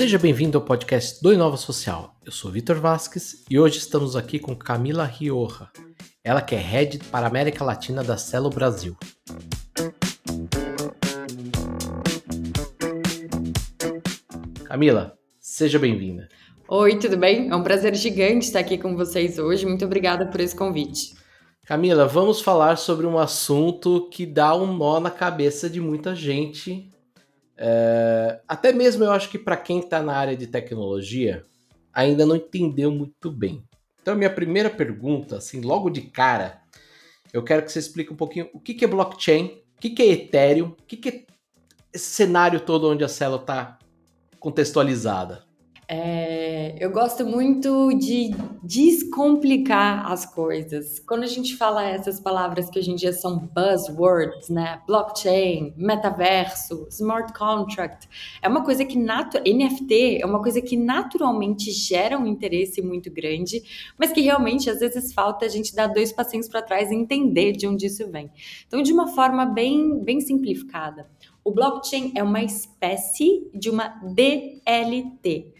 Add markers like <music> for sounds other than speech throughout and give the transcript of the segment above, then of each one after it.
Seja bem-vindo ao podcast do Inova Social. Eu sou Vitor Vasques e hoje estamos aqui com Camila Rioja, ela que é Head para a América Latina da Celo Brasil. Camila, seja bem-vinda. Oi, tudo bem? É um prazer gigante estar aqui com vocês hoje. Muito obrigada por esse convite. Camila, vamos falar sobre um assunto que dá um nó na cabeça de muita gente. É, até mesmo eu acho que para quem está na área de tecnologia ainda não entendeu muito bem. Então, minha primeira pergunta, assim, logo de cara, eu quero que você explique um pouquinho o que, que é blockchain, o que, que é Ethereum, o que, que é esse cenário todo onde a Celo está contextualizada. É, eu gosto muito de descomplicar as coisas. Quando a gente fala essas palavras que hoje em dia são buzzwords, né? Blockchain, metaverso, smart contract, é uma coisa que NFT é uma coisa que naturalmente gera um interesse muito grande, mas que realmente às vezes falta a gente dar dois passinhos para trás e entender de onde isso vem. Então, de uma forma bem, bem simplificada, o blockchain é uma espécie de uma DLT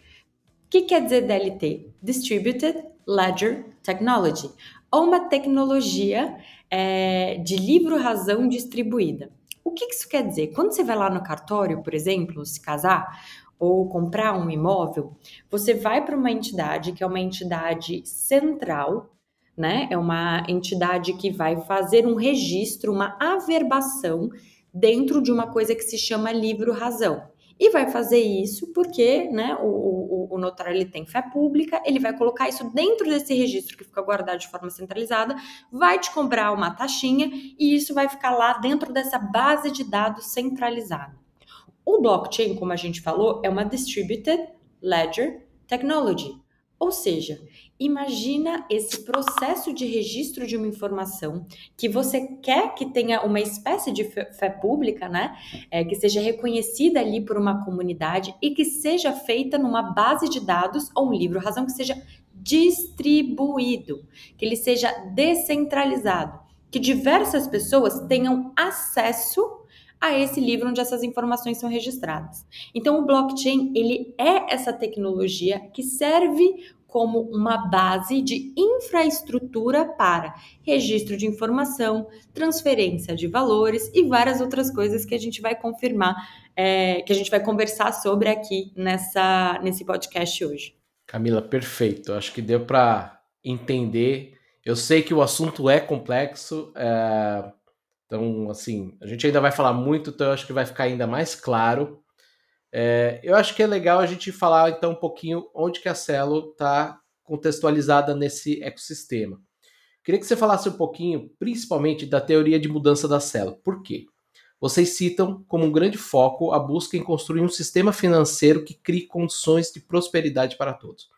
que quer dizer DLT? Distributed Ledger Technology, ou uma tecnologia é, de livro-razão distribuída. O que isso quer dizer? Quando você vai lá no cartório, por exemplo, se casar ou comprar um imóvel, você vai para uma entidade que é uma entidade central, né? É uma entidade que vai fazer um registro, uma averbação dentro de uma coisa que se chama livro-razão. E vai fazer isso porque né, o, o, o, notário ele tem fé pública, ele vai colocar isso dentro desse registro que fica guardado de forma centralizada, vai te cobrar uma taxinha e isso vai ficar lá dentro dessa base de dados centralizada. O blockchain, como a gente falou, é uma distributed ledger technology, ou seja, imagina esse processo de registro de uma informação que você quer que tenha uma espécie de fé pública, né? É, que seja reconhecida ali por uma comunidade e que seja feita numa base de dados ou um livro, razão que seja distribuído, que ele seja descentralizado, que diversas pessoas tenham acesso a esse livro onde essas informações são registradas. Então o blockchain, ele é essa tecnologia que serve como uma base de infraestrutura para registro de informação, transferência de valores e várias outras coisas que a gente vai confirmar, é, que a gente vai conversar sobre aqui nessa, nesse podcast hoje. Camila, perfeito. Acho que deu para entender. Eu sei que o assunto é complexo, é, então, assim, a gente ainda vai falar muito, então eu acho que vai ficar ainda mais claro. É, eu acho que é legal a gente falar então um pouquinho onde que a Celo está contextualizada nesse ecossistema. Queria que você falasse um pouquinho, principalmente, da teoria de mudança da Celo. Por quê? Vocês citam como um grande foco a busca em construir um sistema financeiro que crie condições de prosperidade para todos.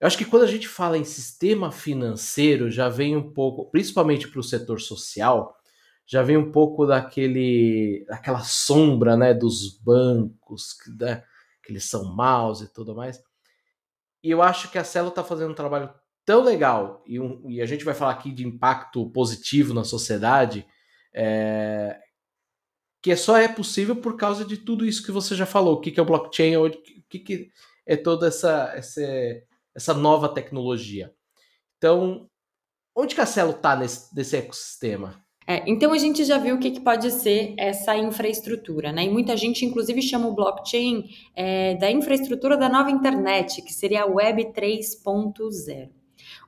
Eu acho que quando a gente fala em sistema financeiro, já vem um pouco, principalmente para o setor social, já vem um pouco daquele, daquela sombra, né, dos bancos, né, que eles são maus e tudo mais. E eu acho que a Celo está fazendo um trabalho tão legal, e, um, e, a gente vai falar aqui de impacto positivo na sociedade, é, que só é possível por causa de tudo isso que você já falou. O que, que é o blockchain, o que, que é toda essa, essa, essa nova tecnologia. Então, onde que a Celo está nesse, nesse ecossistema? É, então a gente já viu o que, que, pode ser essa infraestrutura, né? E muita gente, inclusive, chama o blockchain é, da infraestrutura da nova internet, que seria a Web 3.0.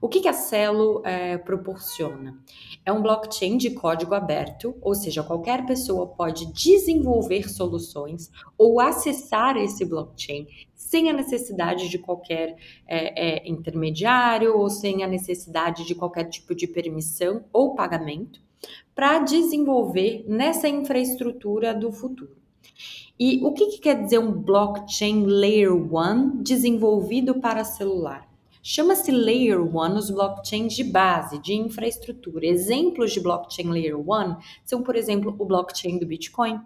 O que, que a Celo é, proporciona? É um blockchain de código aberto, ou seja, qualquer pessoa pode desenvolver soluções ou acessar esse blockchain sem a necessidade de qualquer é, é, intermediário ou sem a necessidade de qualquer tipo de permissão ou pagamento para desenvolver nessa infraestrutura do futuro. E o que, que quer dizer um blockchain Layer 1 desenvolvido para celular? Chama-se Layer 1 os blockchains de base, de infraestrutura. Exemplos de blockchain Layer 1 são, por exemplo, o blockchain do Bitcoin,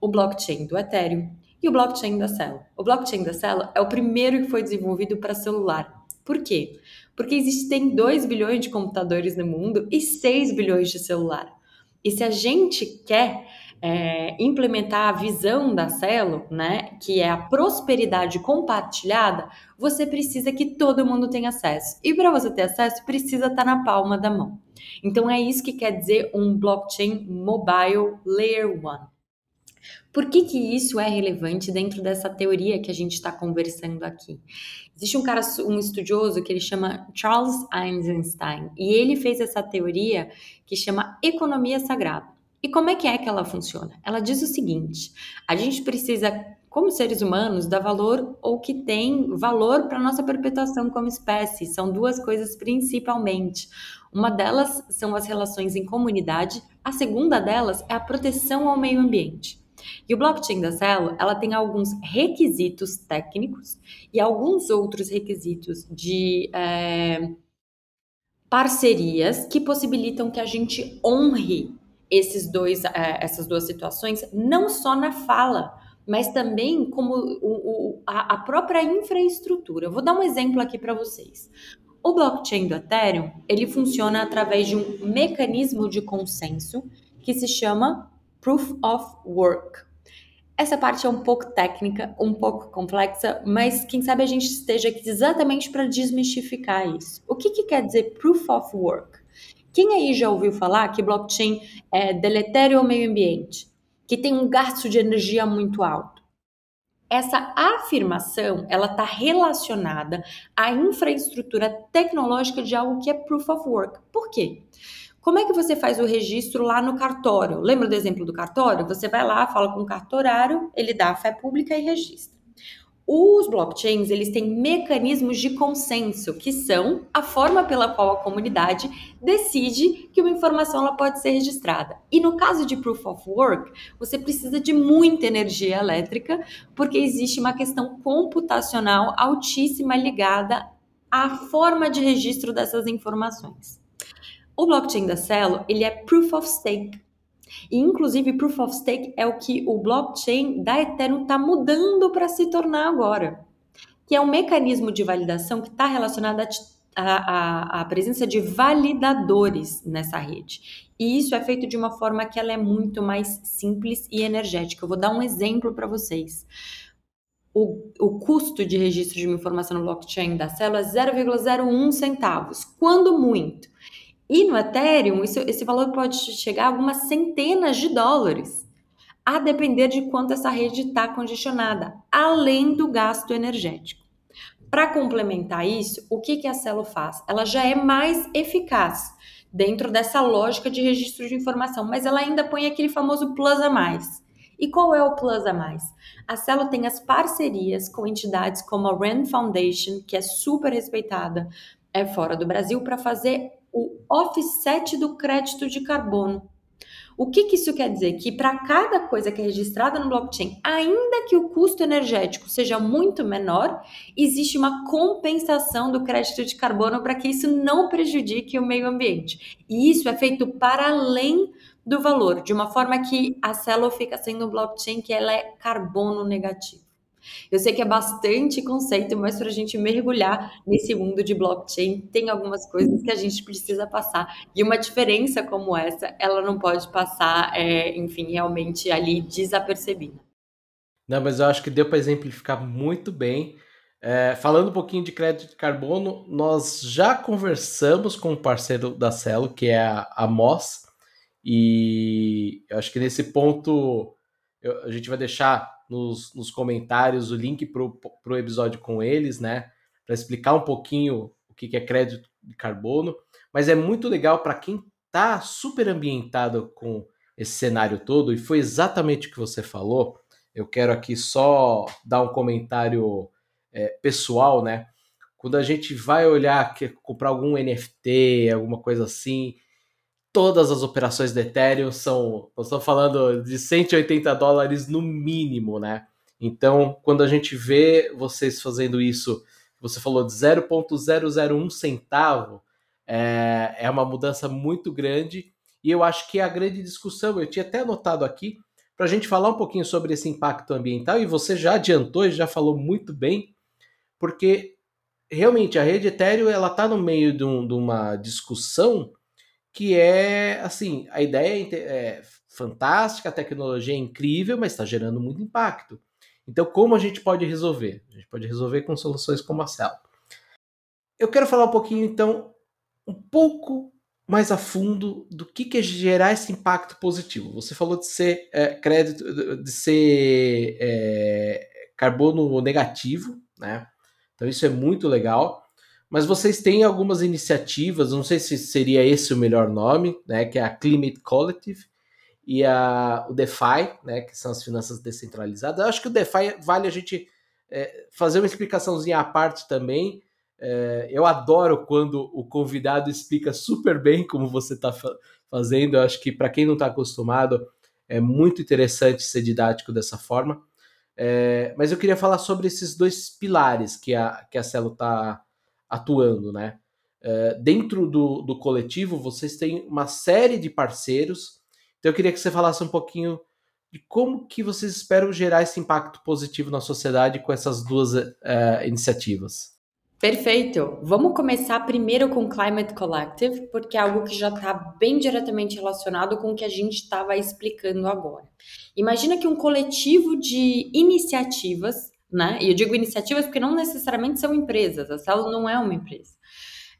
o blockchain do Ethereum e o blockchain da Celo. O blockchain da Celo é o primeiro que foi desenvolvido para celular. Por quê? Porque existem 2 bilhões de computadores no mundo e 6 bilhões de celular. E se a gente quer é, implementar a visão da Celo, né, que é a prosperidade compartilhada, você precisa que todo mundo tenha acesso. E para você ter acesso, precisa estar tá na palma da mão. Então é isso que quer dizer um blockchain mobile layer 1. Por que, que isso é relevante dentro dessa teoria que a gente está conversando aqui? Existe um cara, um estudioso que ele chama Charles Eisenstein, e ele fez essa teoria que chama economia sagrada. E como é que é que ela funciona? Ela diz o seguinte: a gente precisa, como seres humanos, dar valor ou que tem valor para nossa perpetuação como espécie. São duas coisas principalmente. Uma delas são as relações em comunidade, a segunda delas é a proteção ao meio ambiente. E o blockchain da Celo, ela tem alguns requisitos técnicos e alguns outros requisitos de é, parcerias que possibilitam que a gente honre esses dois, é, essas duas situações, não só na fala, mas também como o, o, a, a própria infraestrutura. Eu vou dar um exemplo aqui para vocês. O blockchain do Ethereum, ele funciona através de um mecanismo de consenso que se chama Proof of Work. Essa parte é um pouco técnica, um pouco complexa, mas quem sabe a gente esteja aqui exatamente para desmistificar isso. O que, que quer dizer Proof of Work? Quem aí já ouviu falar que blockchain é deletério ao meio ambiente, que tem um gasto de energia muito alto? Essa afirmação, ela está relacionada à infraestrutura tecnológica de algo que é Proof of Work. Por quê? Como é que você faz o registro lá no cartório? Lembra do exemplo do cartório? Você vai lá, fala com o cartorário, ele dá a fé pública e registra. Os blockchains, eles têm mecanismos de consenso, que são a forma pela qual a comunidade decide que uma informação ela pode ser registrada. E no caso de Proof of Work, você precisa de muita energia elétrica, porque existe uma questão computacional altíssima ligada à forma de registro dessas informações. O blockchain da Celo, ele é Proof of Stake. E, inclusive, Proof of Stake é o que o blockchain da Ethereum está mudando para se tornar agora. Que é um mecanismo de validação que está relacionado à presença de validadores nessa rede. E isso é feito de uma forma que ela é muito mais simples e energética. Eu vou dar um exemplo para vocês. O, o, custo de registro de uma informação no blockchain da célula é 0,01 centavos, quando muito. E no Ethereum, isso, esse valor pode chegar a algumas centenas de dólares, a depender de quanto essa rede está congestionada, além do gasto energético. Para complementar isso, o que, que a Celo faz? Ela já é mais eficaz dentro dessa lógica de registro de informação, mas ela ainda põe aquele famoso plus a mais. E qual é o plus a mais? A Celo tem as parcerias com entidades como a RAND Foundation, que é super respeitada é fora do Brasil, para fazer o offset do crédito de carbono. O que, que isso quer dizer? Que para cada coisa que é registrada no blockchain, ainda que o custo energético seja muito menor, existe uma compensação do crédito de carbono para que isso não prejudique o meio ambiente. E isso é feito para além do valor, de uma forma que a Celo fica sendo um blockchain que ela é carbono negativo. Eu sei que é bastante conceito, mas para a gente mergulhar nesse mundo de blockchain, tem algumas coisas que a gente precisa passar. E uma diferença como essa, ela não pode passar, é, enfim, realmente ali desapercebida. Não, mas eu acho que deu para exemplificar muito bem. É, falando um pouquinho de crédito de carbono, nós já conversamos com o um parceiro da Celo, que é a, a Moss, e eu acho que nesse ponto eu, a gente vai deixar nos, nos comentários o link para o episódio com eles, né? Para explicar um pouquinho o que, que é crédito de carbono. Mas é muito legal para quem está super ambientado com esse cenário todo, e foi exatamente o que você falou. Eu quero aqui só dar um comentário é, pessoal, né? Quando a gente vai olhar, quer comprar algum NFT, alguma coisa assim, todas as operações do Ethereum são, nós estamos falando de 180 dólares no mínimo, né? Então, quando a gente vê vocês fazendo isso, você falou de 0,001 centavo, é, é uma mudança muito grande e eu acho que é a grande discussão, eu tinha até anotado aqui, para a gente falar um pouquinho sobre esse impacto ambiental, e você já adiantou e já falou muito bem, porque realmente a rede Ethereum ela está no meio de, um, de uma discussão que é assim, a ideia é, é fantástica, a tecnologia é incrível, mas está gerando muito impacto. Então, como a gente pode resolver? A gente pode resolver com soluções como a Cell. Eu quero falar um pouquinho, então, um pouco mais a fundo do que, que é gerar esse impacto positivo. Você falou de ser é, crédito, de ser é, carbono negativo, né? Então isso é muito legal. Mas vocês têm algumas iniciativas, não sei se seria esse o melhor nome, né? Que é a Climate Collective e a, o DeFi, né? Que são as finanças descentralizadas. Eu acho que o DeFi vale a gente é, fazer uma explicaçãozinha à parte também é, eu adoro quando o convidado explica super bem como você está fazendo. Eu acho que para quem não está acostumado, é muito interessante ser didático dessa forma. É, mas eu queria falar sobre esses dois pilares que a, que a Celo está atuando, né? É, dentro do, do coletivo, vocês têm uma série de parceiros. Então eu queria que você falasse um pouquinho de como que vocês esperam gerar esse impacto positivo na sociedade com essas duas é, iniciativas. Perfeito. Vamos começar primeiro com o Climate Collective, porque é algo que já está bem diretamente relacionado com o que a gente estava explicando agora. Imagina que um coletivo de iniciativas, né? E eu digo iniciativas porque não necessariamente são empresas, a Celo não é uma empresa.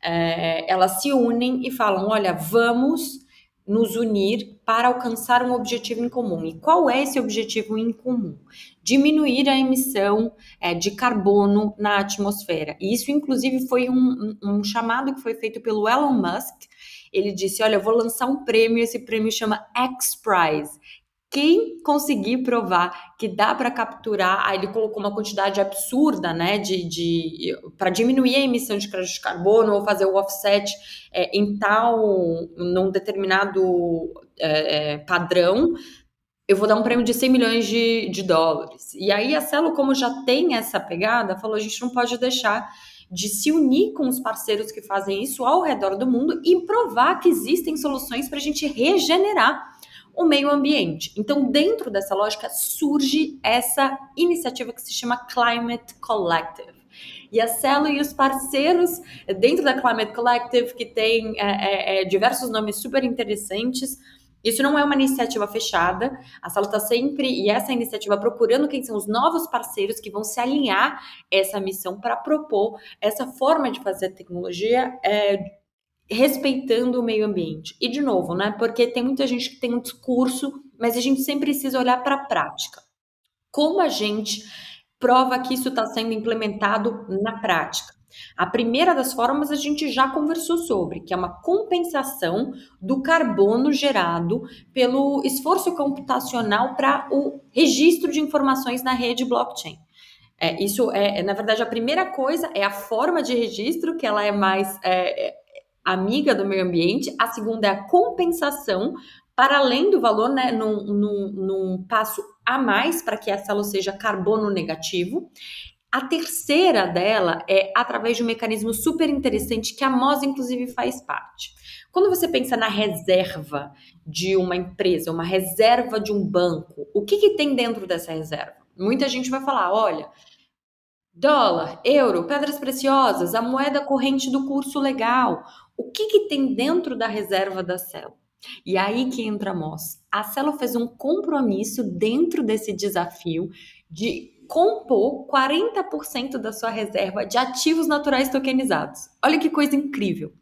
É, elas se unem e falam: olha, vamos nos unir para alcançar um objetivo em comum. E qual é esse objetivo em comum? Diminuir a emissão é, de carbono na atmosfera. E isso, inclusive, foi um, um chamado que foi feito pelo Elon Musk. Ele disse: Olha, eu vou lançar um prêmio, esse prêmio chama X Prize, quem conseguir provar que dá para capturar, aí ele colocou uma quantidade absurda, né, de, de para diminuir a emissão de crédito de carbono ou fazer o offset é, em tal, num determinado é, é padrão, eu vou dar um prêmio de 100 milhões de, de dólares. E aí a Celo, como já tem essa pegada, falou, a gente não pode deixar de se unir com os parceiros que fazem isso ao redor do mundo e provar que existem soluções para a gente regenerar o meio ambiente. Então, dentro dessa lógica, surge essa iniciativa que se chama Climate Collective. E a Celo e os parceiros dentro da Climate Collective, que tem é, é, é diversos nomes super interessantes, isso não é uma iniciativa fechada. A Sala está sempre, e essa iniciativa, procurando quem são os novos parceiros que vão se alinhar essa missão para propor essa forma de fazer tecnologia é, respeitando o meio ambiente. E de novo, né? Porque tem muita gente que tem um discurso, mas a gente sempre precisa olhar para a prática. Como a gente prova que isso está sendo implementado na prática? A primeira das formas a gente já conversou sobre, que é uma compensação do carbono gerado pelo esforço computacional para o registro de informações na rede blockchain. É, isso é, na verdade, a primeira coisa é a forma de registro, que ela é mais é, é amiga do meio ambiente, a segunda é a compensação, para além do valor, né, num, num, num passo a mais para que essa luz seja carbono negativo. A terceira dela é através de um mecanismo super interessante que a MOS, inclusive, faz parte. Quando você pensa na reserva de uma empresa, uma reserva de um banco, o que, que tem dentro dessa reserva? Muita gente vai falar: olha, dólar, euro, pedras preciosas, a moeda corrente do curso legal, o que, que tem dentro da reserva da Celo? E aí que entra a MOS. A Celo fez um compromisso dentro desse desafio de compor 40% da sua reserva de ativos naturais tokenizados. Olha que coisa incrível.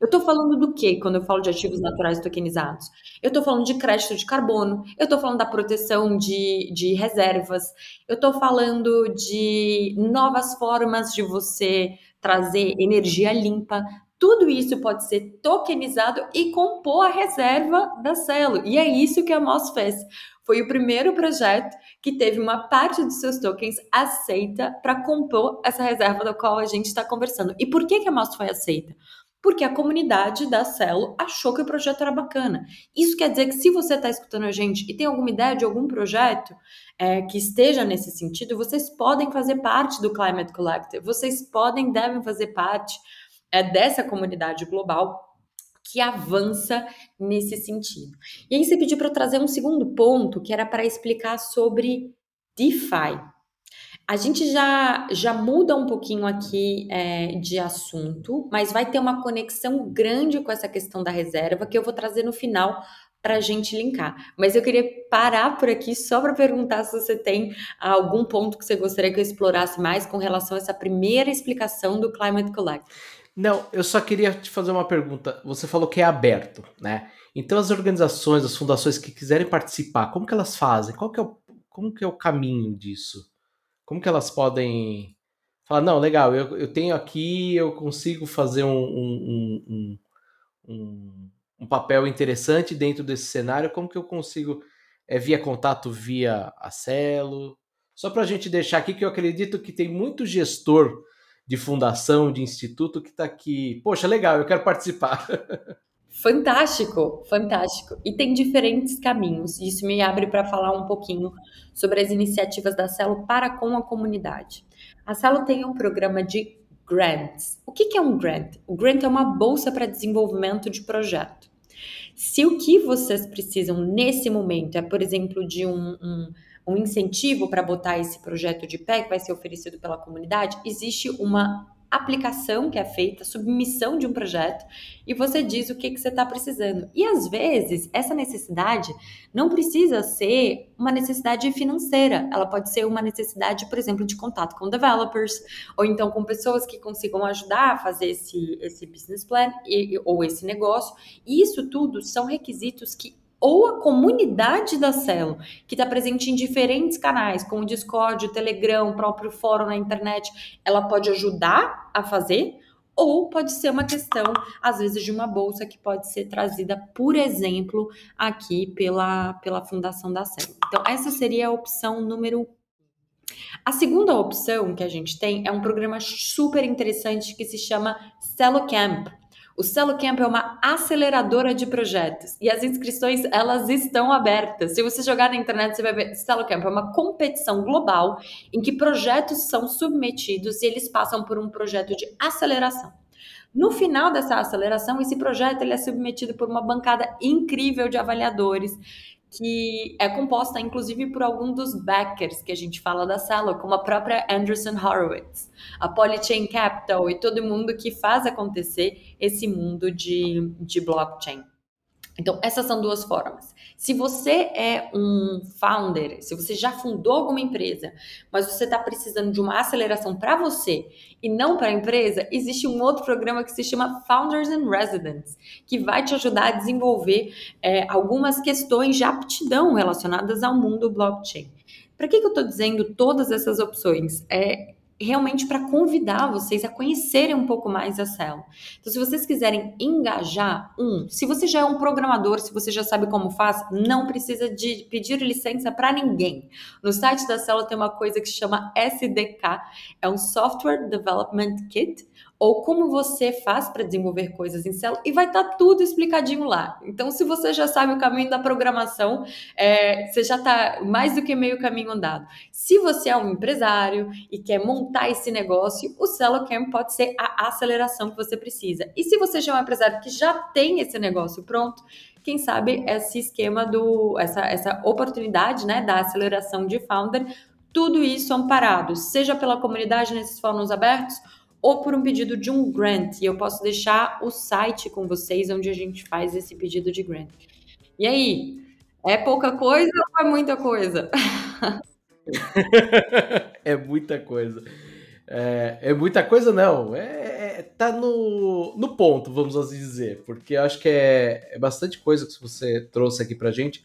Eu estou falando do que quando eu falo de ativos naturais tokenizados? Eu estou falando de crédito de carbono, eu estou falando da proteção de, de reservas, eu estou falando de novas formas de você trazer energia limpa tudo isso pode ser tokenizado e compor a reserva da Celo. E é isso que a Moss fez. Foi o primeiro projeto que teve uma parte dos seus tokens aceita para compor essa reserva da qual a gente está conversando. E por que, que a Moss foi aceita? Porque a comunidade da Celo achou que o projeto era bacana. Isso quer dizer que se você está escutando a gente e tem alguma ideia de algum projeto é, que esteja nesse sentido, vocês podem fazer parte do Climate Collective, vocês podem, devem fazer parte é dessa comunidade global que avança nesse sentido. E aí você pediu para eu trazer um segundo ponto, que era para explicar sobre DeFi. A gente já, já muda um pouquinho aqui é, de assunto, mas vai ter uma conexão grande com essa questão da reserva que eu vou trazer no final para a gente linkar. Mas eu queria parar por aqui só para perguntar se você tem algum ponto que você gostaria que eu explorasse mais com relação a essa primeira explicação do Climate Collect. Não, eu só queria te fazer uma pergunta. Você falou que é aberto, né? Então as organizações, as fundações que quiserem participar, como que elas fazem? Qual que é o, como que é o caminho disso? Como que elas podem falar, não, legal, eu, eu tenho aqui, eu consigo fazer um, um, um, um, um papel interessante dentro desse cenário, como que eu consigo, é via contato, via a Celo? Só para a gente deixar aqui que eu acredito que tem muito gestor de fundação, de instituto que está aqui. Poxa, legal, eu quero participar. <laughs> Fantástico, fantástico. E tem diferentes caminhos. Isso me abre para falar um pouquinho sobre as iniciativas da Celo para com a comunidade. A Celo tem um programa de grants. O que é um grant? O grant é uma bolsa para desenvolvimento de projeto. Se o que vocês precisam nesse momento é, por exemplo, de um, um, um incentivo para botar esse projeto de pé, que vai ser oferecido pela comunidade, existe uma aplicação que é feita, submissão de um projeto, e você diz o que, que você está precisando. E às vezes, essa necessidade não precisa ser uma necessidade financeira, ela pode ser uma necessidade, por exemplo, de contato com developers, ou então com pessoas que consigam ajudar a fazer esse, esse business plan e, ou esse negócio. E isso tudo são requisitos que ou a comunidade da Celo, que está presente em diferentes canais, como o Discord, o Telegram, o próprio fórum na internet, ela pode ajudar a fazer, ou pode ser uma questão, às vezes, de uma bolsa que pode ser trazida, por exemplo, aqui pela, pela Fundação da Celo. Então, essa seria a opção número a segunda opção que a gente tem é um programa super interessante que se chama Celo Camp. O Celo Camp é uma aceleradora de projetos e as inscrições elas estão abertas. Se você jogar na internet, você vai ver Celo Camp é uma competição global em que projetos são submetidos e eles passam por um projeto de aceleração. No final dessa aceleração, esse projeto ele é submetido por uma bancada incrível de avaliadores que é composta inclusive por algum dos backers que a gente fala da sala, como a própria Anderson Horowitz, a Polychain Capital e todo mundo que faz acontecer esse mundo de, de blockchain. Então, essas são duas formas. Se você é um founder, se você já fundou alguma empresa, mas você está precisando de uma aceleração para você e não para a empresa, existe um outro programa que se chama Founders and Residents, que vai te ajudar a desenvolver é, algumas questões de aptidão relacionadas ao mundo blockchain. Para que, que eu estou dizendo todas essas opções? É, realmente para convidar vocês a conhecerem um pouco mais a Celo. Então, se vocês quiserem engajar, um, se você já é um programador, se você já sabe como faz, não precisa de pedir licença para ninguém. No site da Celo tem uma coisa que chama SDK, é um Software Development Kit, ou como você faz para desenvolver coisas em Celo e vai estar tá tudo explicadinho lá. Então, se você já sabe o caminho da programação, é, você já está mais do que meio caminho andado. Se você é um empresário e quer montar esse negócio, o Celo Camp pode ser a aceleração que você precisa. E se você já é um empresário que já tem esse negócio pronto, quem sabe esse esquema do essa, essa oportunidade, né, da aceleração de founder, tudo isso amparado, seja pela comunidade nesses fóruns abertos ou por um pedido de um grant. E eu posso deixar o site com vocês onde a gente faz esse pedido de grant. E aí, é pouca coisa ou é muita coisa? <laughs> é muita coisa. É, é, muita coisa, não. É, é, tá no, no ponto, vamos assim dizer. Porque eu acho que é, é bastante coisa que você trouxe aqui pra gente,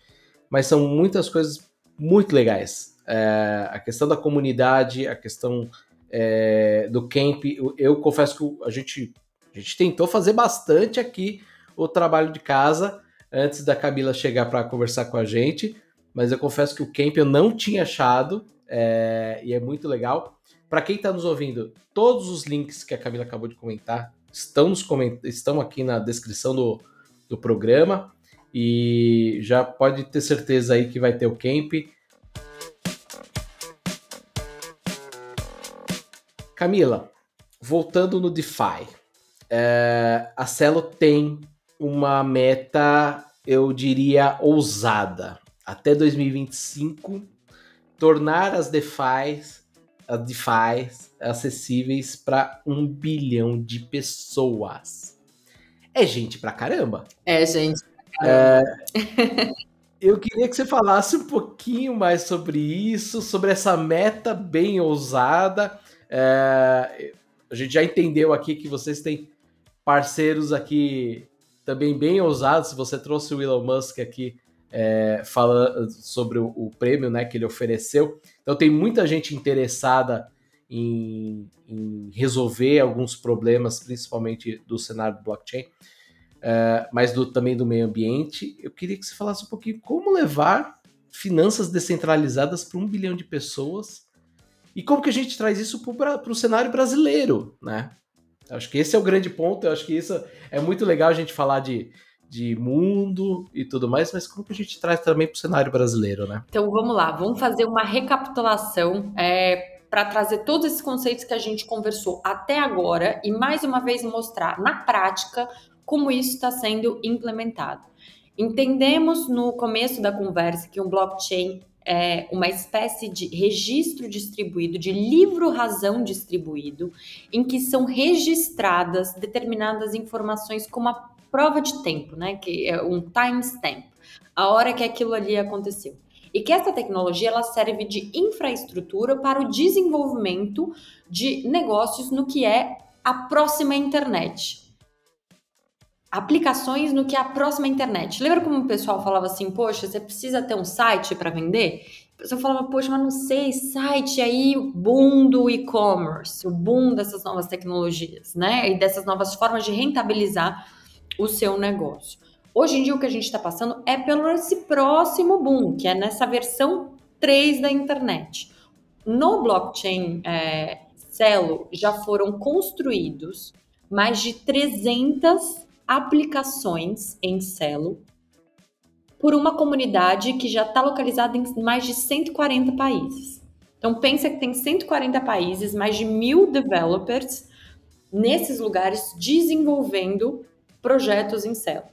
mas são muitas coisas muito legais. É, a questão da comunidade, a questão é, do camp. Eu, confesso que a gente, a gente tentou fazer bastante aqui o trabalho de casa antes da Camila chegar para conversar com a gente, mas eu confesso que o camp eu não tinha achado é, e é muito legal. Para quem está nos ouvindo, todos os links que a Camila acabou de comentar estão, nos coment... estão aqui na descrição do, do programa e já pode ter certeza aí que vai ter o camp. Camila, voltando no DeFi, é, a Celo tem uma meta, eu diria, ousada. Até 2025, tornar as DeFis, as DeFis acessíveis para um bilhão de pessoas. É gente pra caramba. É gente É, <laughs> eu queria que você falasse um pouquinho mais sobre isso, sobre essa meta bem ousada. É, a gente já entendeu aqui que vocês têm parceiros aqui também bem ousados. Você trouxe o Elon Musk aqui é, falando sobre o, o, prêmio né, que ele ofereceu. Então tem muita gente interessada em, em resolver alguns problemas, principalmente do cenário do blockchain, é, mas do, também do meio ambiente. Eu queria que você falasse um pouquinho como levar finanças descentralizadas para um bilhão de pessoas e como que a gente traz isso para o cenário brasileiro, né? Acho que esse é o grande ponto. Eu acho que isso é muito legal a gente falar de, de mundo e tudo mais, mas como que a gente traz também para o cenário brasileiro, né? Então vamos lá, vamos fazer uma recapitulação é, para trazer todos esses conceitos que a gente conversou até agora e mais uma vez mostrar na prática como isso está sendo implementado. Entendemos no começo da conversa que um blockchain é, uma espécie de registro distribuído, de livro-razão distribuído, em que são registradas determinadas informações como a prova de tempo, né? Que é um timestamp, a hora que aquilo ali aconteceu. E que essa tecnologia ela serve de infraestrutura para o desenvolvimento de negócios no que é a próxima internet, aplicações no que é a próxima internet. Lembra como o pessoal falava assim, poxa, você precisa ter um site para vender? A pessoa falava, poxa, mas não sei, site aí, o boom do e-commerce, o boom dessas novas tecnologias, né? E dessas novas formas de rentabilizar o seu negócio. Hoje em dia o que a gente está passando é pelo esse próximo boom, que é nessa versão 3 da internet. No blockchain é, Celo já foram construídos mais de 300 aplicações em Celo por uma comunidade que já está localizada em mais de 140 países. Então pensa que tem 140 países, mais de mil developers nesses lugares desenvolvendo projetos em Celo.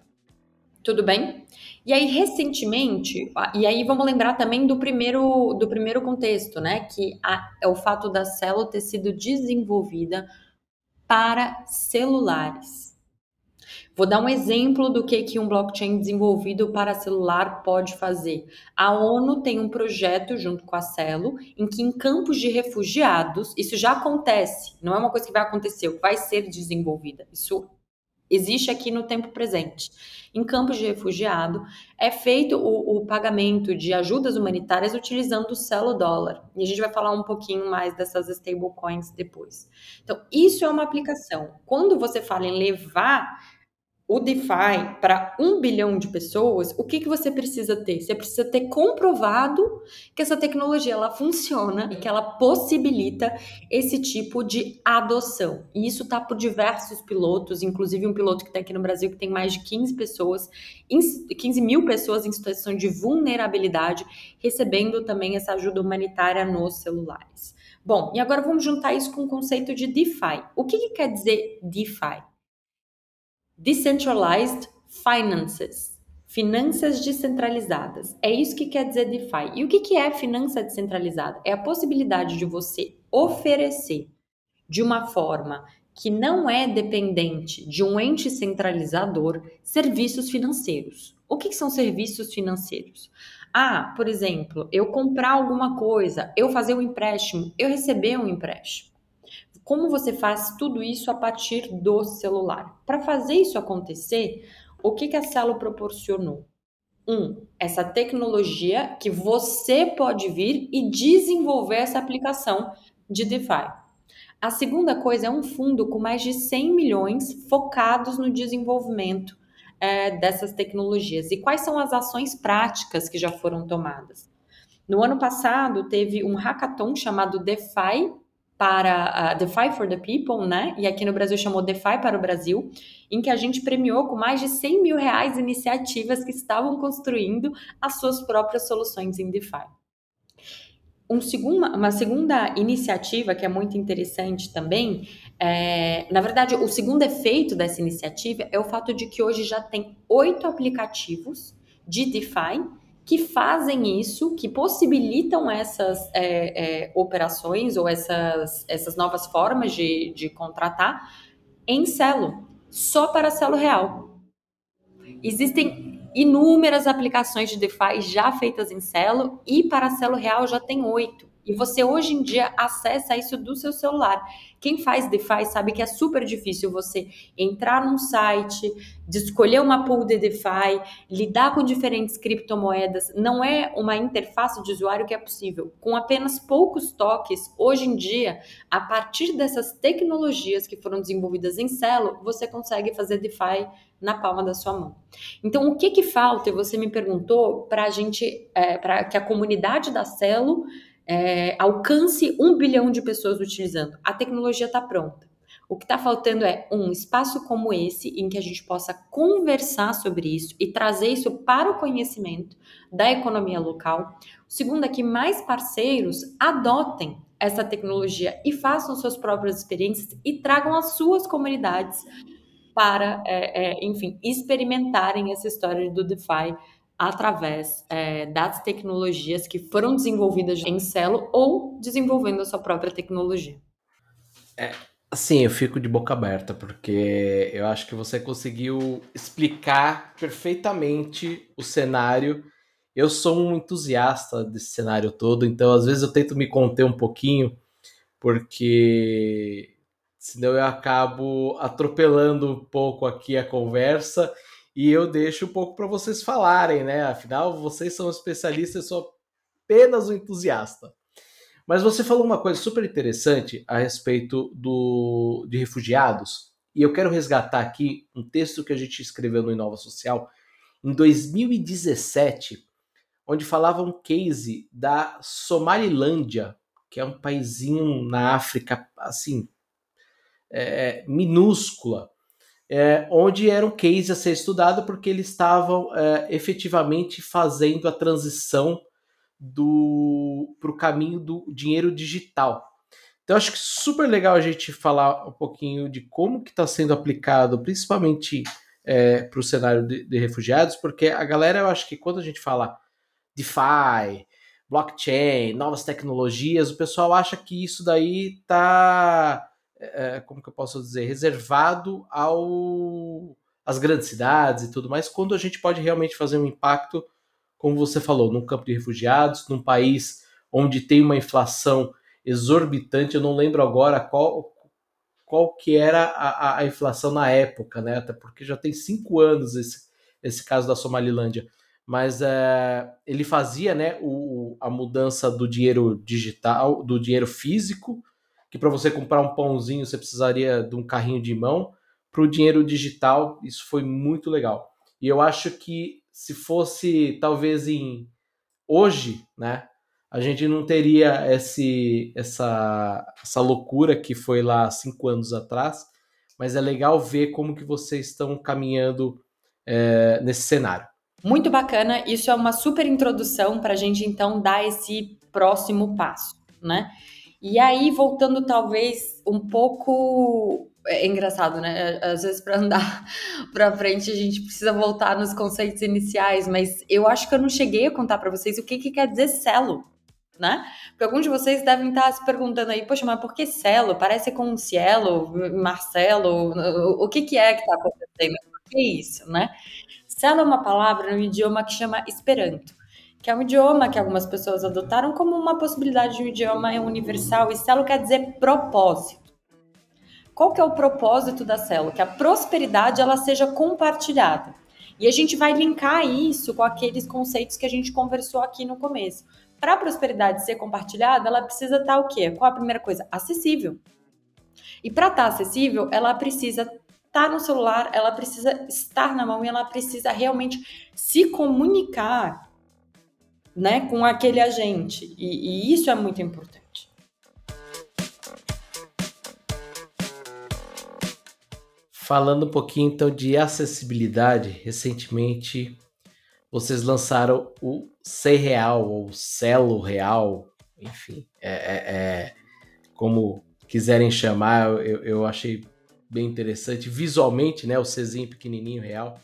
Tudo bem? E aí recentemente, e aí vamos lembrar também do primeiro do primeiro contexto, né, que a, é o fato da Celo ter sido desenvolvida para celulares. Vou dar um exemplo do que, que um blockchain desenvolvido para celular pode fazer. A ONU tem um projeto junto com a Celo em que em campos de refugiados, isso já acontece, não é uma coisa que vai acontecer, vai ser desenvolvida. Isso existe aqui no tempo presente. Em campos de refugiado, é feito o, o, pagamento de ajudas humanitárias utilizando o Celo dólar. E a gente vai falar um pouquinho mais dessas stablecoins depois. Então, isso é uma aplicação. Quando você fala em levar o DeFi para um bilhão de pessoas, o que, que você precisa ter? Você precisa ter comprovado que essa tecnologia ela funciona e que ela possibilita esse tipo de adoção. E isso está por diversos pilotos, inclusive um piloto que está aqui no Brasil que tem mais de 15 pessoas, 15 mil pessoas em situação de vulnerabilidade, recebendo também essa ajuda humanitária nos celulares. Bom, e agora vamos juntar isso com o conceito de DeFi. O que, que quer dizer DeFi? Decentralized Finances. Finanças descentralizadas. É isso que quer dizer DeFi. E o que é finança descentralizada? É a possibilidade de você oferecer de uma forma que não é dependente de um ente centralizador serviços financeiros. O que são serviços financeiros? Ah, por exemplo, eu comprar alguma coisa, eu fazer um empréstimo, eu receber um empréstimo. Como você faz tudo isso a partir do celular? Para fazer isso acontecer, o que, que a Celo proporcionou? Um, essa tecnologia que você pode vir e desenvolver essa aplicação de DeFi. A segunda coisa é um fundo com mais de 100 milhões focados no desenvolvimento é, dessas tecnologias. E quais são as ações práticas que já foram tomadas? No ano passado, teve um hackathon chamado DeFi para uh, DeFi for the People, né? E aqui no Brasil chamou DeFi para o Brasil, em que a gente premiou com mais de 100 mil reais iniciativas que estavam construindo as suas próprias soluções em DeFi. Um segunda, uma segunda iniciativa que é muito interessante também, é, na verdade, o segundo efeito dessa iniciativa é o fato de que hoje já tem oito aplicativos de DeFi que fazem isso, que possibilitam essas é, é, operações ou essas, essas novas formas de, de contratar em Celo, só para Celo Real. Existem inúmeras aplicações de DeFi já feitas em Celo e para Celo Real já tem oito. E você hoje em dia acessa isso do seu celular. Quem faz DeFi sabe que é super difícil você entrar num site, de escolher uma pool de DeFi, lidar com diferentes criptomoedas. Não é uma interface de usuário que é possível. Com apenas poucos toques, hoje em dia, a partir dessas tecnologias que foram desenvolvidas em Celo, você consegue fazer DeFi na palma da sua mão. Então, o que que falta? Você me perguntou para a gente, é, para que a comunidade da Celo é, alcance um bilhão de pessoas utilizando. A tecnologia está pronta. O que está faltando é um espaço como esse, em que a gente possa conversar sobre isso e trazer isso para o conhecimento da economia local. Segundo é que mais parceiros adotem essa tecnologia e façam suas próprias experiências e tragam as suas comunidades para, é, é, enfim, experimentarem essa história do DeFi através é, das tecnologias que foram desenvolvidas em Celo ou desenvolvendo a sua própria tecnologia. É, assim, eu fico de boca aberta, porque eu acho que você conseguiu explicar perfeitamente o cenário. Eu sou um entusiasta desse cenário todo, então às vezes eu tento me conter um pouquinho, porque senão eu acabo atropelando um pouco aqui a conversa e eu deixo um pouco para vocês falarem, né? Afinal, vocês são especialistas, eu sou apenas um entusiasta. Mas você falou uma coisa super interessante a respeito do, de refugiados, e eu quero resgatar aqui um texto que a gente escreveu no Inova Social em 2017, onde falava um case da Somalilândia, que é um paísinho na África, assim, é, minúscula, é, onde era um case a ser estudado porque eles estavam é, efetivamente fazendo a transição para o caminho do dinheiro digital. Então acho que super legal a gente falar um pouquinho de como que está sendo aplicado, principalmente é, para o cenário de, de, refugiados, porque a galera, eu acho que quando a gente fala DeFi, blockchain, novas tecnologias, o pessoal acha que isso daí está é, é, como que eu posso dizer, reservado ao às grandes cidades e tudo mais, quando a gente pode realmente fazer um impacto, como você falou, num campo de refugiados, num país onde tem uma inflação exorbitante, eu não lembro agora qual qual que era a, a inflação na época, né? Até porque já tem cinco anos esse, esse caso da Somalilândia. Mas é, ele fazia né, o, a mudança do dinheiro digital, do dinheiro físico, que para você comprar um pãozinho você precisaria de um carrinho de mão, para o dinheiro digital, isso foi muito legal. E eu acho que se fosse talvez em hoje, né, a gente não teria esse, essa, essa loucura que foi lá cinco anos atrás, mas é legal ver como que vocês estão caminhando é, nesse cenário. Muito bacana, isso é uma super introdução para a gente então dar esse próximo passo, né? E aí, voltando talvez um pouco. É engraçado, né? Às vezes, para andar <laughs> para frente, a gente precisa voltar nos conceitos iniciais, mas eu acho que eu não cheguei a contar para vocês o que, que quer dizer celo, né? Porque alguns de vocês devem estar se perguntando aí, poxa, mas por que celo? Parece com cielo, Marcelo, o que, que é que está acontecendo? Por que isso, né? Celo é uma palavra no idioma que chama Esperanto que é um idioma que algumas pessoas adotaram como uma possibilidade de um idioma universal, e celo quer dizer propósito. Qual que é o propósito da celo? Que a prosperidade ela seja compartilhada. E a gente vai linkar isso com aqueles conceitos que a gente conversou aqui no começo. Para a prosperidade ser compartilhada, ela precisa estar tá o quê? Qual a primeira coisa? Acessível. E para estar tá acessível, ela precisa estar tá no celular, ela precisa estar na mão e ela precisa realmente se comunicar né, com aquele agente. E, e isso é muito importante. Falando um pouquinho então de acessibilidade, recentemente vocês lançaram o C Real ou Celo Real, enfim, é, é, é, como quiserem chamar, eu, eu achei bem interessante visualmente, né? O Czinho pequenininho real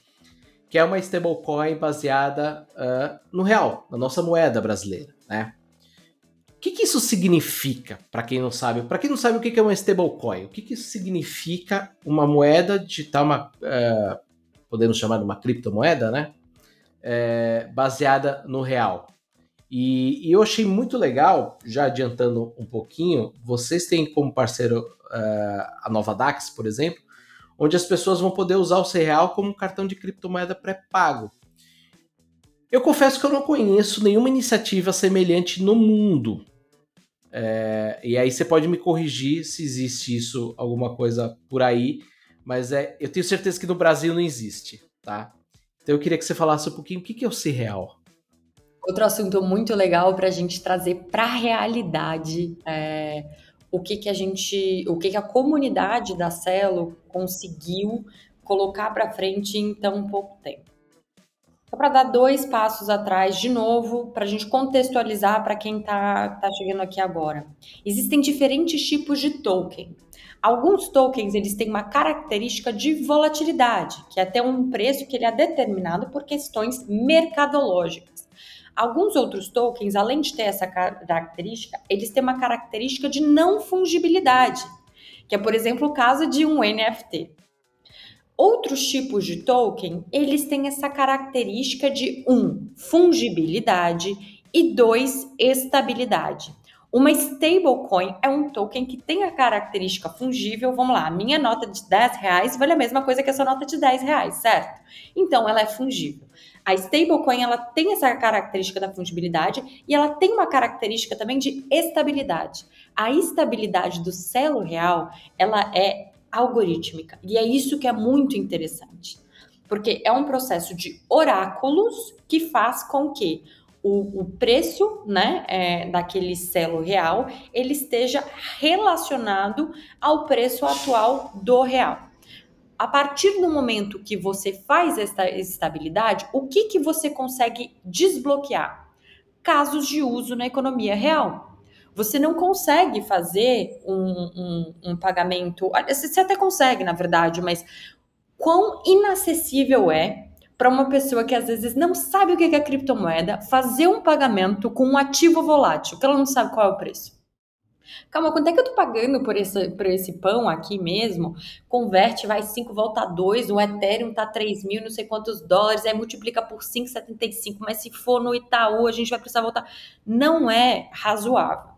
que é uma stablecoin baseada uh, no real, na nossa moeda brasileira, né? O que, que isso significa, para quem não sabe? Para quem não sabe o que, que é uma stablecoin, o que, que isso significa uma moeda digital, uma, uh, podemos chamar de uma criptomoeda, né? é, baseada no real. E, e, eu achei muito legal, já adiantando um pouquinho, vocês têm como parceiro uh, a Nova Dax, por exemplo, onde as pessoas vão poder usar o C-Real como cartão de criptomoeda pré-pago. Eu confesso que eu não conheço nenhuma iniciativa semelhante no mundo. É, e aí você pode me corrigir se existe isso, alguma coisa por aí, mas é, eu tenho certeza que no Brasil não existe, tá? Então eu queria que você falasse um pouquinho o que é o C-Real. Outro assunto muito legal para a gente trazer para a realidade é, o que, que a gente, o que, que a comunidade da Celo conseguiu colocar para frente em tão pouco tempo. Só para dar dois passos atrás, de novo, para a gente contextualizar para quem está tá chegando aqui agora. Existem diferentes tipos de token. Alguns tokens eles têm uma característica de volatilidade, que é até um preço que ele é determinado por questões mercadológicas. Alguns outros tokens, além de ter essa característica, eles têm uma característica de não fungibilidade, que é, por exemplo, o caso de um NFT. Outros tipos de token, eles têm essa característica de um, fungibilidade e dois, estabilidade. Uma stablecoin é um token que tem a característica fungível. Vamos lá, a minha nota de 10 reais vale a mesma coisa que essa nota de 10 reais, certo? Então ela é fungível. A stablecoin ela tem essa característica da fungibilidade e ela tem uma característica também de estabilidade. A estabilidade do selo real ela é algorítmica e é isso que é muito interessante, porque é um processo de oráculos que faz com que o, o, preço né, é, daquele selo real ele esteja relacionado ao preço atual do real a partir do momento que você faz essa estabilidade, o que, que você consegue desbloquear? Casos de uso na economia real. Você não consegue fazer um, um, um pagamento. Você até consegue, na verdade, mas quão inacessível é para uma pessoa que às vezes não sabe o que é criptomoeda fazer um pagamento com um ativo volátil, que ela não sabe qual é o preço. Calma, quanto é que eu tô pagando por esse, por esse pão aqui mesmo? Converte, vai 5, volta a 2, o Ethereum tá 3 mil, não sei quantos dólares, aí multiplica por 5,75, mas se for no Itaú, a gente vai precisar voltar. Não é razoável.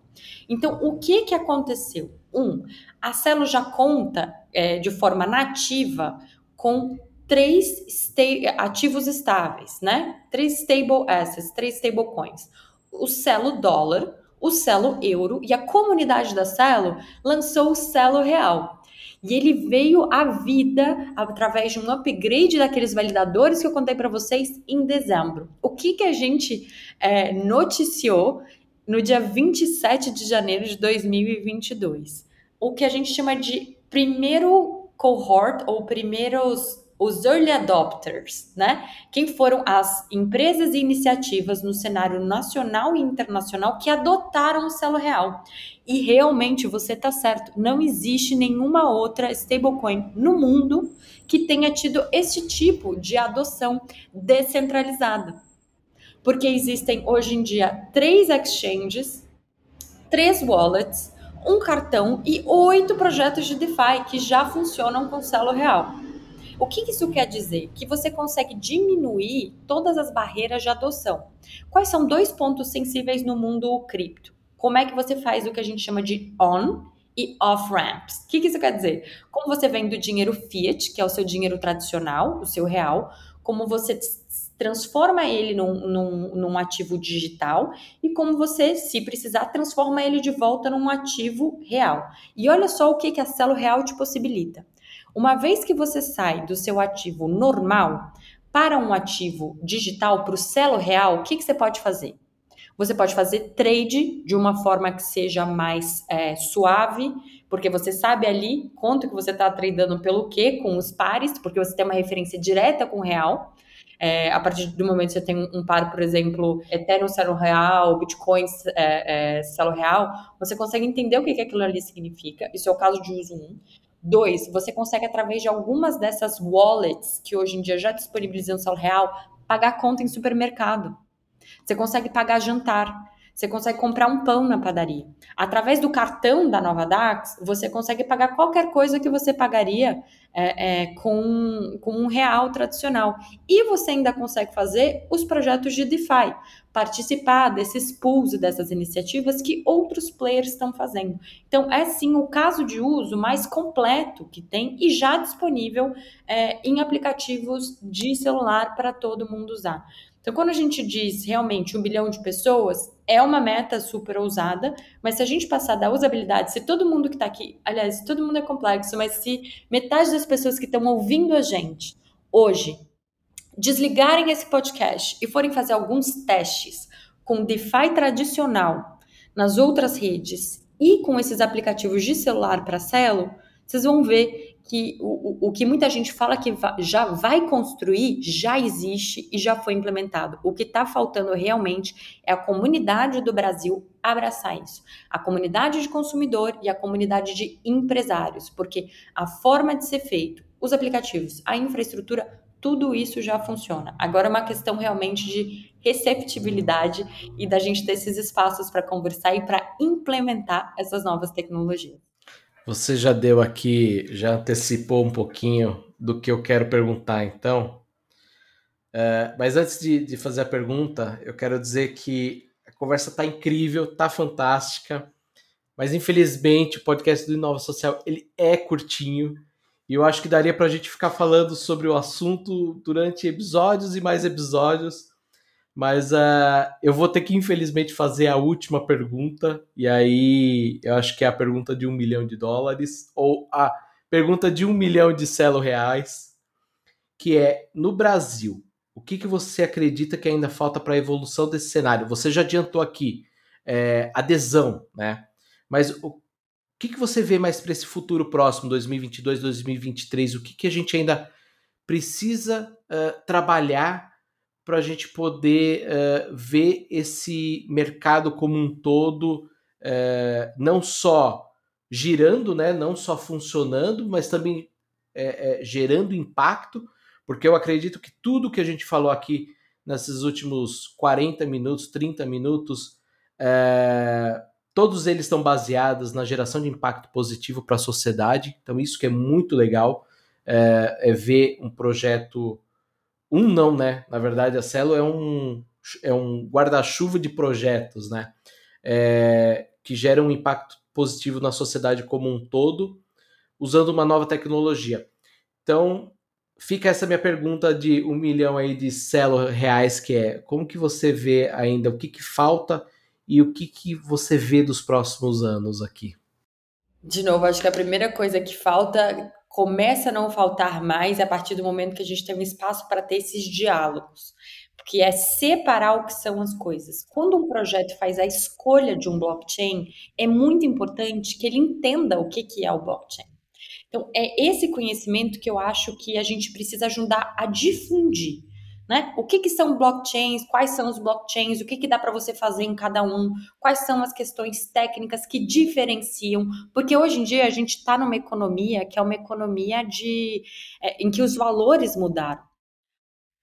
Então, o que que aconteceu? Um, a Celo já conta é, de forma nativa com três ativos estáveis, né? Três stable assets, três stable coins. O Celo dólar, o Celo Euro e a comunidade da Celo lançou o Celo Real. E ele veio à vida através de um upgrade daqueles validadores que eu contei para vocês em dezembro. O que, que a gente é, noticiou no dia 27 de janeiro de 2022? O que a gente chama de primeiro cohort ou primeiros os early adopters, né? Quem foram as empresas e iniciativas no cenário nacional e internacional que adotaram o selo real. E realmente você está certo, não existe nenhuma outra stablecoin no mundo que tenha tido esse tipo de adoção descentralizada. Porque existem hoje em dia três exchanges, três wallets, um cartão e oito projetos de DeFi que já funcionam com selo real. O que isso quer dizer? Que você consegue diminuir todas as barreiras de adoção. Quais são dois pontos sensíveis no mundo cripto? Como é que você faz o que a gente chama de on e off ramps? O que isso quer dizer? Como você vem do dinheiro fiat, que é o seu dinheiro tradicional, o seu real, como você transforma ele num, num, num, ativo digital e como você, se precisar, transforma ele de volta num ativo real. E olha só o que, que a Celo Real te possibilita. Uma vez que você sai do seu ativo normal para um ativo digital, para o Celo Real, o que, que você pode fazer? Você pode fazer trade de uma forma que seja mais é, suave, porque você sabe ali quanto que você está tradando pelo quê, com os pares, porque você tem uma referência direta com o real. É, a partir do momento que você tem um, um par, por exemplo, Ethereum Celo Real, Bitcoin é, é, Celo Real, você consegue entender o que, que aquilo ali significa. Isso é o caso de uso 1. Dois, você consegue, através de algumas dessas wallets que hoje em dia já disponibilizam o real, pagar conta em supermercado. Você consegue pagar jantar. Você consegue comprar um pão na padaria. Através do cartão da Nova Dax, você consegue pagar qualquer coisa que você pagaria é, é, com, com um real tradicional. E você ainda consegue fazer os projetos de DeFi, participar desses pools e dessas iniciativas que outros players estão fazendo. Então, é sim o caso de uso mais completo que tem e já disponível é, em aplicativos de celular para todo mundo usar. Então, quando a gente diz realmente um bilhão de pessoas, é uma meta super ousada, mas se a gente passar da usabilidade, se todo mundo que está aqui, aliás, todo mundo é complexo, mas se metade das pessoas que estão ouvindo a gente hoje desligarem esse podcast e forem fazer alguns testes com DeFi tradicional nas outras redes e com esses aplicativos de celular para Celo, vocês vão ver que o, o, que muita gente fala que já vai construir já existe e já foi implementado. O que está faltando realmente é a comunidade do Brasil abraçar isso. A comunidade de consumidor e a comunidade de empresários, porque a forma de ser feito, os aplicativos, a infraestrutura, tudo isso já funciona. Agora é uma questão realmente de receptibilidade e da gente ter esses espaços para conversar e para implementar essas novas tecnologias. Você já deu aqui, já antecipou um pouquinho do que eu quero perguntar, então. É, mas antes de, de, fazer a pergunta, eu quero dizer que a conversa está incrível, está fantástica, mas infelizmente o podcast do Inova Social ele é curtinho e eu acho que daria para a gente ficar falando sobre o assunto durante episódios e mais episódios. Mas uh, eu vou ter que, infelizmente, fazer a última pergunta. E aí eu acho que é a pergunta de um milhão de dólares, ou a pergunta de um milhão de celo reais, que é no Brasil. O que, que você acredita que ainda falta para a evolução desse cenário? Você já adiantou aqui é, adesão, né? Mas o que, que você vê mais para esse futuro próximo, 2022, 2023? O que, que a gente ainda precisa uh, trabalhar para a gente poder uh, ver esse mercado como um todo, uh, não só girando, né, não só funcionando, mas também uh, gerando impacto, porque eu acredito que tudo que a gente falou aqui nesses últimos 40 minutos, 30 minutos, todos eles estão baseados na geração de impacto positivo para a sociedade. Então, isso que é muito legal, é ver um projeto um não, né? Na verdade, a Celo é um, é um guarda-chuva de projetos, né? É, que geram um impacto positivo na sociedade como um todo, usando uma nova tecnologia. Então, fica essa minha pergunta de um milhão aí de Celo reais, que é como que você vê ainda, o que, que falta e o que, que você vê dos próximos anos aqui? De novo, acho que a primeira coisa que falta começa a não faltar mais a partir do momento que a gente tem um espaço para ter esses diálogos, que é separar o que são as coisas. Quando um projeto faz a escolha de um blockchain, é muito importante que ele entenda o que, que é o blockchain. Então, é esse conhecimento que eu acho que a gente precisa ajudar a difundir. Né? O que, que são blockchains? Quais são os blockchains? O que, que dá para você fazer em cada um? Quais são as questões técnicas que diferenciam? Porque hoje em dia a gente está numa economia que é uma economia de, é, em que os valores mudaram.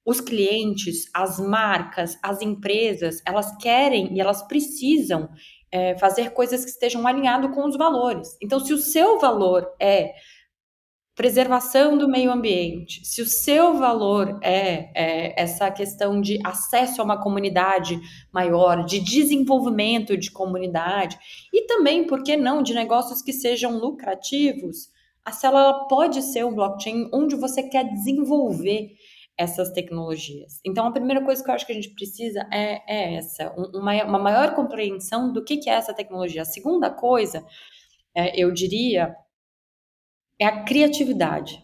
Os clientes, as marcas, as empresas, elas querem e elas precisam é, fazer coisas que estejam alinhadas com os valores. Então, se o seu valor é preservação do meio ambiente, se o seu valor é, é, essa questão de acesso a uma comunidade maior, de desenvolvimento de comunidade e também, por que não, de negócios que sejam lucrativos, a célula pode ser um blockchain onde você quer desenvolver essas tecnologias. Então, a primeira coisa que eu acho que a gente precisa é, é essa, uma, uma, maior compreensão do que, que é essa tecnologia. A segunda coisa, é, eu diria, é a criatividade.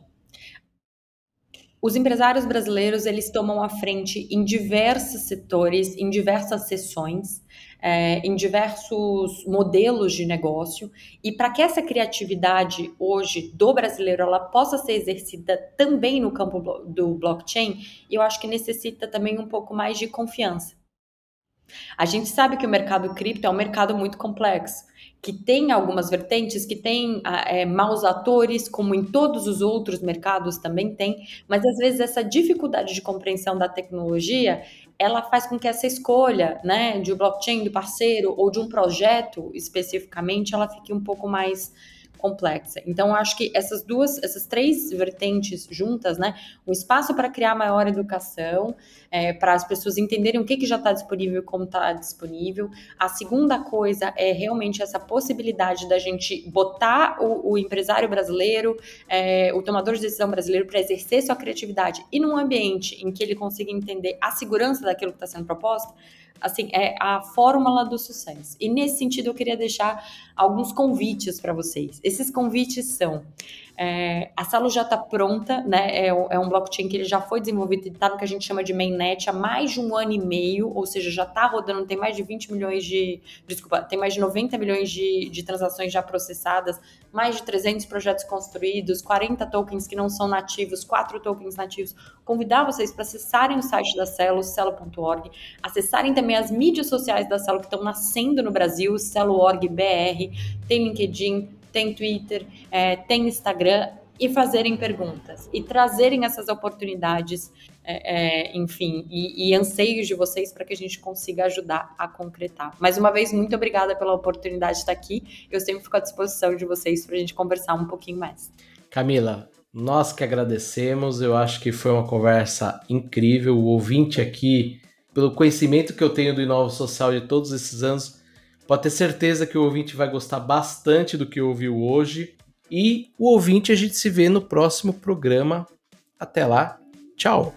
Os empresários brasileiros eles tomam a frente em diversos setores, em diversas sessões, é, em diversos modelos de negócio. E para que essa criatividade hoje do brasileiro ela possa ser exercida também no campo do blockchain, eu acho que necessita também um pouco mais de confiança. A gente sabe que o mercado cripto é um mercado muito complexo, que tem algumas vertentes, que tem ah, é, maus atores, como em todos os outros mercados também tem, mas às vezes essa dificuldade de compreensão da tecnologia ela faz com que essa escolha, né, de blockchain, do parceiro ou de um projeto especificamente, ela fique um pouco mais complexa. Então, acho que essas duas, essas três vertentes juntas, né? Um espaço para criar maior educação, é, para as pessoas entenderem o que, que já está disponível e como está disponível. A segunda coisa é realmente essa possibilidade da gente botar o, o empresário brasileiro, é, o tomador de decisão brasileiro, para exercer sua criatividade e num ambiente em que ele consiga entender a segurança daquilo que está sendo proposto assim, é a fórmula do sucesso. E nesse sentido eu queria deixar alguns convites para vocês. Esses convites são é, a Salo já está pronta, né? É, é, um blockchain que ele já foi desenvolvido e está no que a gente chama de mainnet há mais de um ano e meio, ou seja, já está rodando, tem mais de 20 milhões de. Desculpa, tem mais de 90 milhões de, de transações já processadas, mais de 300 projetos construídos, 40 tokens que não são nativos, 4 tokens nativos. Convidar vocês para acessarem o site da Celo, celo.org, acessarem também as mídias sociais da Celo que estão nascendo no Brasil, Celo.org BR, tem LinkedIn, tem Twitter, é, tem Instagram, e fazerem perguntas e trazerem essas oportunidades, é, é, enfim, e, e, anseios de vocês para que a gente consiga ajudar a concretar. Mais uma vez, muito obrigada pela oportunidade de estar aqui. Eu sempre fico à disposição de vocês para a gente conversar um pouquinho mais. Camila, nós que agradecemos. Eu acho que foi uma conversa incrível. O ouvinte aqui, pelo conhecimento que eu tenho do Inova Social de todos esses anos, Pode ter certeza que o ouvinte vai gostar bastante do que ouviu hoje. E o ouvinte, a gente se vê no próximo programa. Até lá, tchau!